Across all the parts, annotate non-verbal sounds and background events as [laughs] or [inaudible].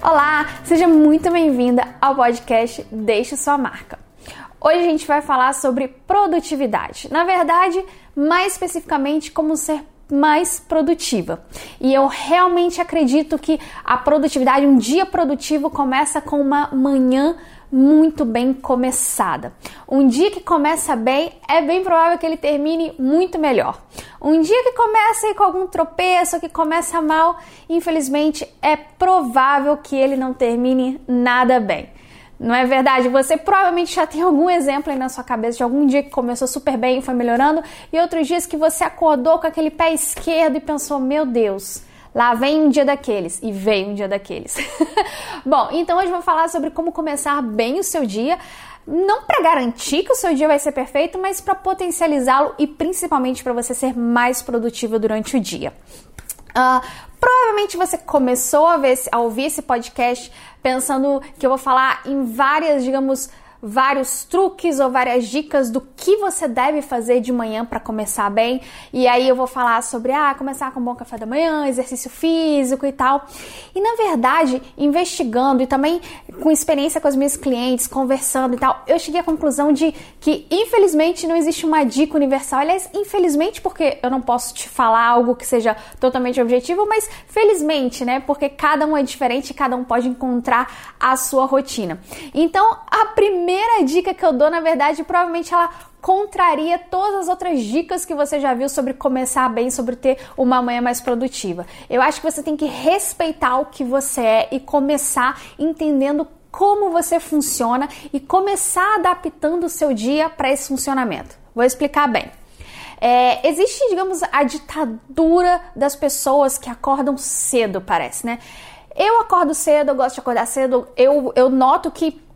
Olá, seja muito bem-vinda ao podcast Deixe Sua Marca. Hoje a gente vai falar sobre produtividade. Na verdade, mais especificamente, como ser mais produtiva. E eu realmente acredito que a produtividade, um dia produtivo começa com uma manhã muito bem começada. Um dia que começa bem, é bem provável que ele termine muito melhor. Um dia que começa com algum tropeço, que começa mal, infelizmente é provável que ele não termine nada bem. Não é verdade? Você provavelmente já tem algum exemplo aí na sua cabeça de algum dia que começou super bem e foi melhorando, e outros dias que você acordou com aquele pé esquerdo e pensou: meu Deus, lá vem um dia daqueles. E veio um dia daqueles. [laughs] Bom, então hoje eu vou falar sobre como começar bem o seu dia. Não para garantir que o seu dia vai ser perfeito, mas para potencializá-lo e principalmente para você ser mais produtivo durante o dia. Uh, provavelmente você começou a, ver, a ouvir esse podcast pensando que eu vou falar em várias, digamos, vários truques ou várias dicas do que você deve fazer de manhã para começar bem. E aí eu vou falar sobre ah, começar com um bom café da manhã, exercício físico e tal. E na verdade, investigando e também com experiência com as minhas clientes, conversando e tal, eu cheguei à conclusão de que infelizmente não existe uma dica universal. Aliás, infelizmente porque eu não posso te falar algo que seja totalmente objetivo, mas felizmente, né? Porque cada um é diferente e cada um pode encontrar a sua rotina. Então, a primeira primeira dica que eu dou, na verdade, provavelmente ela contraria todas as outras dicas que você já viu sobre começar bem, sobre ter uma manhã mais produtiva. Eu acho que você tem que respeitar o que você é e começar entendendo como você funciona e começar adaptando o seu dia para esse funcionamento. Vou explicar bem. É, existe, digamos, a ditadura das pessoas que acordam cedo, parece, né? Eu acordo cedo, eu gosto de acordar cedo, eu, eu noto que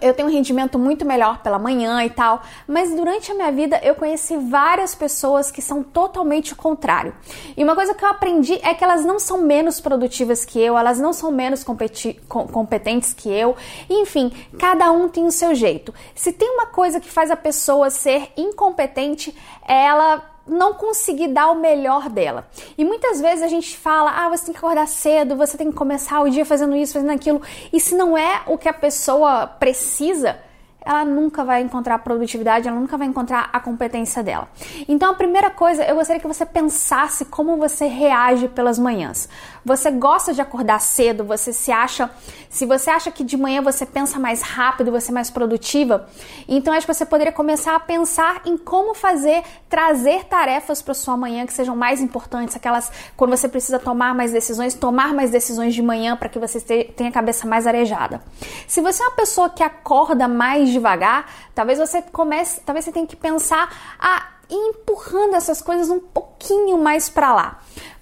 eu tenho um rendimento muito melhor pela manhã e tal, mas durante a minha vida eu conheci várias pessoas que são totalmente o contrário. E uma coisa que eu aprendi é que elas não são menos produtivas que eu, elas não são menos competentes que eu, enfim, cada um tem o seu jeito. Se tem uma coisa que faz a pessoa ser incompetente, ela não conseguir dar o melhor dela. E muitas vezes a gente fala: ah, você tem que acordar cedo, você tem que começar o dia fazendo isso, fazendo aquilo. E se não é o que a pessoa precisa, ela nunca vai encontrar produtividade, ela nunca vai encontrar a competência dela. Então, a primeira coisa, eu gostaria que você pensasse como você reage pelas manhãs. Você gosta de acordar cedo? Você se acha, se você acha que de manhã você pensa mais rápido, você é mais produtiva, então acho que você poderia começar a pensar em como fazer, trazer tarefas para sua manhã que sejam mais importantes, aquelas quando você precisa tomar mais decisões, tomar mais decisões de manhã para que você tenha a cabeça mais arejada. Se você é uma pessoa que acorda mais devagar, talvez você comece, talvez você tenha que pensar a empurrando essas coisas um pouquinho mais para lá.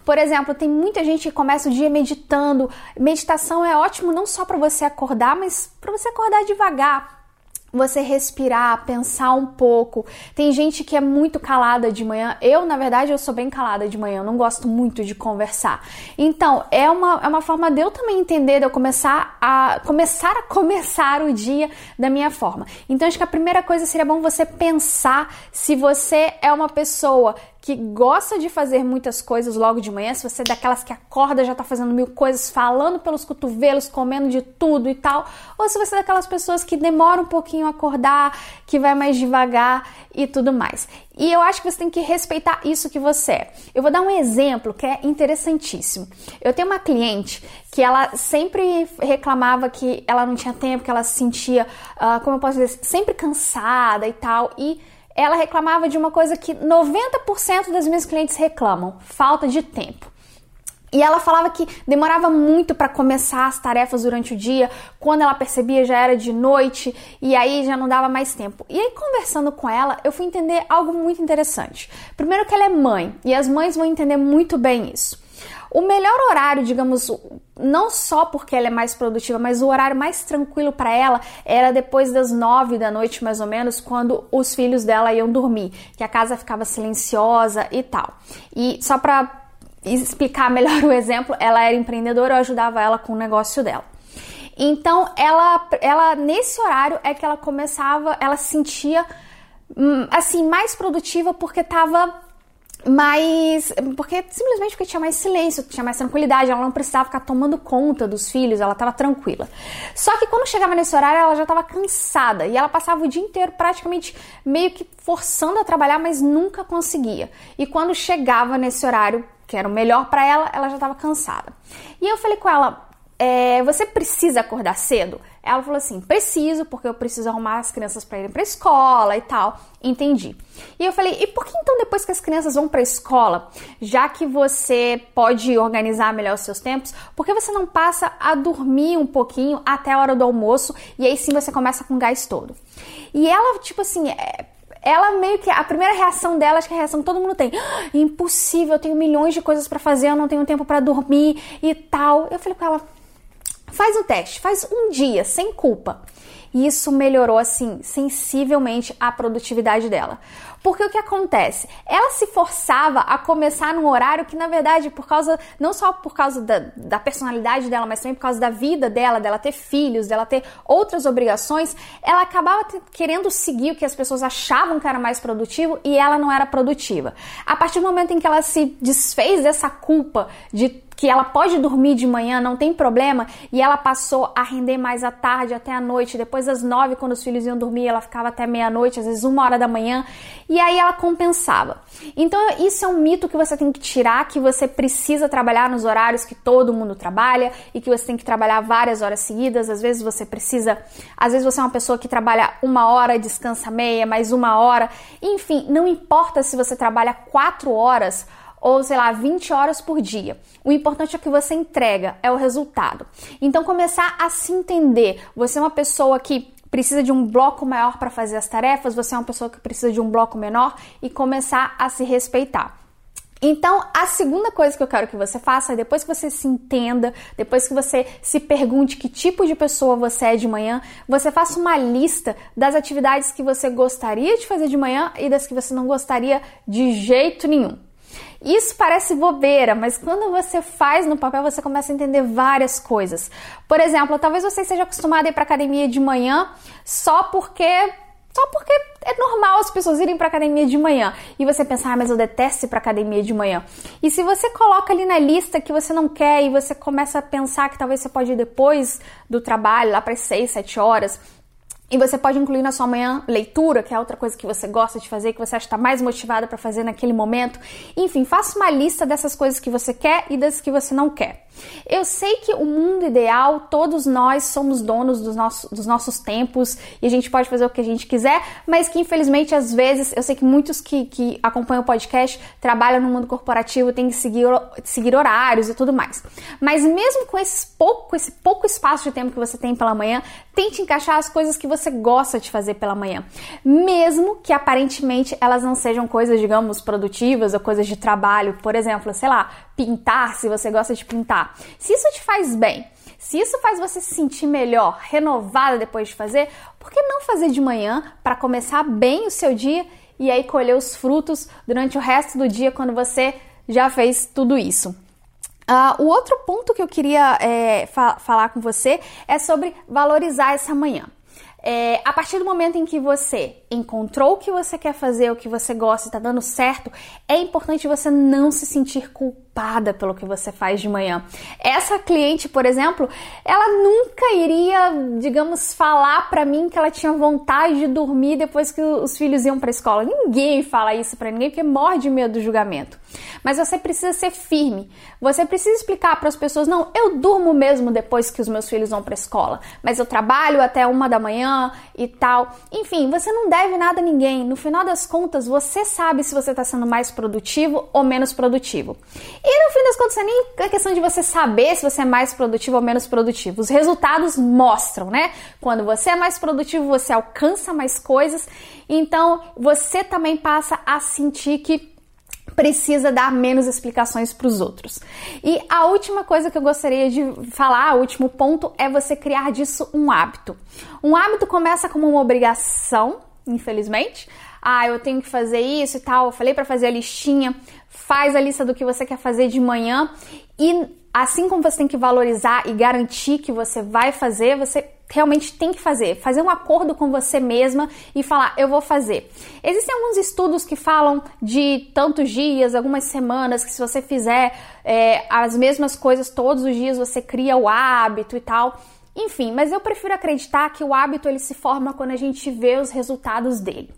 Por exemplo, tem muita gente que começa o dia meditando. Meditação é ótimo não só para você acordar, mas para você acordar devagar, você respirar, pensar um pouco. Tem gente que é muito calada de manhã. Eu, na verdade, eu sou bem calada de manhã, eu não gosto muito de conversar. Então, é uma, é uma forma de eu também entender, de eu começar a começar a começar o dia da minha forma. Então, acho que a primeira coisa seria bom você pensar se você é uma pessoa que gosta de fazer muitas coisas logo de manhã, se você é daquelas que acorda já tá fazendo mil coisas, falando pelos cotovelos, comendo de tudo e tal, ou se você é daquelas pessoas que demora um pouquinho a acordar, que vai mais devagar e tudo mais. E eu acho que você tem que respeitar isso que você é. Eu vou dar um exemplo que é interessantíssimo. Eu tenho uma cliente que ela sempre reclamava que ela não tinha tempo, que ela se sentia, uh, como eu posso dizer, sempre cansada e tal, e ela reclamava de uma coisa que 90% das minhas clientes reclamam: falta de tempo. E ela falava que demorava muito para começar as tarefas durante o dia, quando ela percebia já era de noite e aí já não dava mais tempo. E aí, conversando com ela, eu fui entender algo muito interessante. Primeiro, que ela é mãe e as mães vão entender muito bem isso. O melhor horário, digamos, não só porque ela é mais produtiva, mas o horário mais tranquilo para ela era depois das nove da noite, mais ou menos, quando os filhos dela iam dormir, que a casa ficava silenciosa e tal. E só para explicar melhor o exemplo, ela era empreendedora, eu ajudava ela com o negócio dela. Então, ela, ela nesse horário é que ela começava, ela se sentia hum, assim mais produtiva porque estava mais. Porque simplesmente porque tinha mais silêncio, tinha mais tranquilidade, ela não precisava ficar tomando conta dos filhos, ela estava tranquila. Só que quando chegava nesse horário, ela já estava cansada e ela passava o dia inteiro praticamente meio que forçando a trabalhar, mas nunca conseguia. E quando chegava nesse horário, que era o melhor para ela, ela já estava cansada. E eu falei com ela: é, você precisa acordar cedo? Ela falou assim: preciso, porque eu preciso arrumar as crianças para irem para escola e tal. Entendi. E eu falei: e por que então depois que as crianças vão para escola, já que você pode organizar melhor os seus tempos, por que você não passa a dormir um pouquinho até a hora do almoço e aí sim você começa com o gás todo? E ela, tipo assim, é, ela meio que a primeira reação dela, acho que é a reação que todo mundo tem, ah, impossível, eu tenho milhões de coisas para fazer, eu não tenho tempo para dormir e tal. Eu falei com ela, Faz um teste, faz um dia sem culpa. E isso melhorou assim sensivelmente a produtividade dela. Porque o que acontece? Ela se forçava a começar num horário que, na verdade, por causa, não só por causa da, da personalidade dela, mas também por causa da vida dela, dela ter filhos, dela ter outras obrigações, ela acabava querendo seguir o que as pessoas achavam que era mais produtivo e ela não era produtiva. A partir do momento em que ela se desfez dessa culpa de que ela pode dormir de manhã, não tem problema, e ela passou a render mais à tarde, até a noite, depois das nove, quando os filhos iam dormir, ela ficava até meia-noite, às vezes uma hora da manhã, e aí ela compensava. Então, isso é um mito que você tem que tirar, que você precisa trabalhar nos horários que todo mundo trabalha, e que você tem que trabalhar várias horas seguidas, às vezes você precisa, às vezes você é uma pessoa que trabalha uma hora, descansa meia, mais uma hora, enfim, não importa se você trabalha quatro horas, ou sei lá, 20 horas por dia. O importante é que você entrega, é o resultado. Então começar a se entender. Você é uma pessoa que precisa de um bloco maior para fazer as tarefas, você é uma pessoa que precisa de um bloco menor e começar a se respeitar. Então, a segunda coisa que eu quero que você faça é depois que você se entenda, depois que você se pergunte que tipo de pessoa você é de manhã, você faça uma lista das atividades que você gostaria de fazer de manhã e das que você não gostaria de jeito nenhum. Isso parece bobeira, mas quando você faz no papel, você começa a entender várias coisas. Por exemplo, talvez você esteja acostumado a ir para academia de manhã só porque só porque é normal as pessoas irem para academia de manhã e você pensar, ah, mas eu detesto ir para academia de manhã. E se você coloca ali na lista que você não quer e você começa a pensar que talvez você pode ir depois do trabalho, lá para as 6, 7 horas, e você pode incluir na sua manhã leitura, que é outra coisa que você gosta de fazer, que você acha que está mais motivada para fazer naquele momento. Enfim, faça uma lista dessas coisas que você quer e das que você não quer. Eu sei que o mundo ideal, todos nós somos donos dos nossos, dos nossos tempos e a gente pode fazer o que a gente quiser, mas que infelizmente às vezes, eu sei que muitos que, que acompanham o podcast trabalham no mundo corporativo, têm que seguir, seguir horários e tudo mais. Mas mesmo com esse pouco, esse pouco espaço de tempo que você tem pela manhã, tente encaixar as coisas que você gosta de fazer pela manhã. Mesmo que aparentemente elas não sejam coisas, digamos, produtivas ou coisas de trabalho, por exemplo, sei lá, pintar, se você gosta de pintar. Se isso te faz bem, se isso faz você se sentir melhor, renovada depois de fazer, por que não fazer de manhã para começar bem o seu dia e aí colher os frutos durante o resto do dia quando você já fez tudo isso? Uh, o outro ponto que eu queria é, fa falar com você é sobre valorizar essa manhã. É, a partir do momento em que você encontrou o que você quer fazer, o que você gosta, está dando certo, é importante você não se sentir culpada pelo que você faz de manhã. Essa cliente, por exemplo, ela nunca iria, digamos, falar para mim que ela tinha vontade de dormir depois que os filhos iam para a escola. Ninguém fala isso para ninguém porque morre de medo do julgamento. Mas você precisa ser firme. Você precisa explicar para as pessoas: não, eu durmo mesmo depois que os meus filhos vão para a escola, mas eu trabalho até uma da manhã e tal. Enfim, você não deve deve nada a ninguém. No final das contas, você sabe se você está sendo mais produtivo ou menos produtivo. E no fim das contas, é nem a questão de você saber se você é mais produtivo ou menos produtivo. Os resultados mostram, né? Quando você é mais produtivo, você alcança mais coisas. Então, você também passa a sentir que precisa dar menos explicações para os outros. E a última coisa que eu gostaria de falar, o último ponto, é você criar disso um hábito. Um hábito começa como uma obrigação, infelizmente. Ah, eu tenho que fazer isso e tal. Eu falei para fazer a listinha. Faz a lista do que você quer fazer de manhã e assim como você tem que valorizar e garantir que você vai fazer, você realmente tem que fazer, fazer um acordo com você mesma e falar eu vou fazer. Existem alguns estudos que falam de tantos dias, algumas semanas, que se você fizer é, as mesmas coisas todos os dias você cria o hábito e tal. Enfim, mas eu prefiro acreditar que o hábito ele se forma quando a gente vê os resultados dele.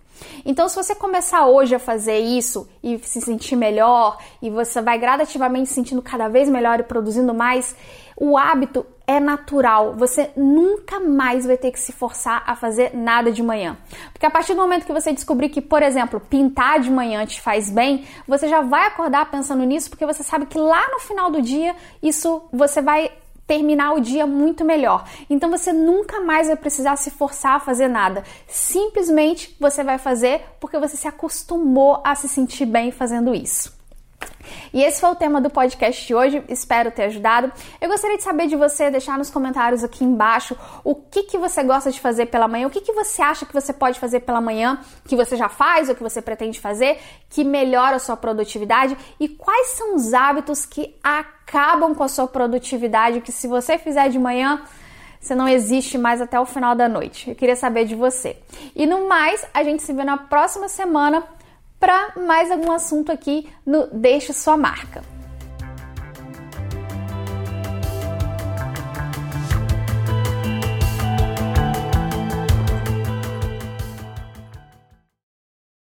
Então, se você começar hoje a fazer isso e se sentir melhor, e você vai gradativamente se sentindo cada vez melhor e produzindo mais, o hábito é natural. Você nunca mais vai ter que se forçar a fazer nada de manhã. Porque a partir do momento que você descobrir que, por exemplo, pintar de manhã te faz bem, você já vai acordar pensando nisso, porque você sabe que lá no final do dia isso você vai terminar o dia muito melhor. Então você nunca mais vai precisar se forçar a fazer nada. Simplesmente você vai fazer porque você se acostumou a se sentir bem fazendo isso. E esse foi o tema do podcast de hoje, espero ter ajudado. Eu gostaria de saber de você, deixar nos comentários aqui embaixo o que, que você gosta de fazer pela manhã, o que, que você acha que você pode fazer pela manhã, que você já faz ou que você pretende fazer, que melhora a sua produtividade e quais são os hábitos que acabam com a sua produtividade, que se você fizer de manhã, você não existe mais até o final da noite. Eu queria saber de você. E no mais, a gente se vê na próxima semana para mais algum assunto aqui no Deixe Sua Marca.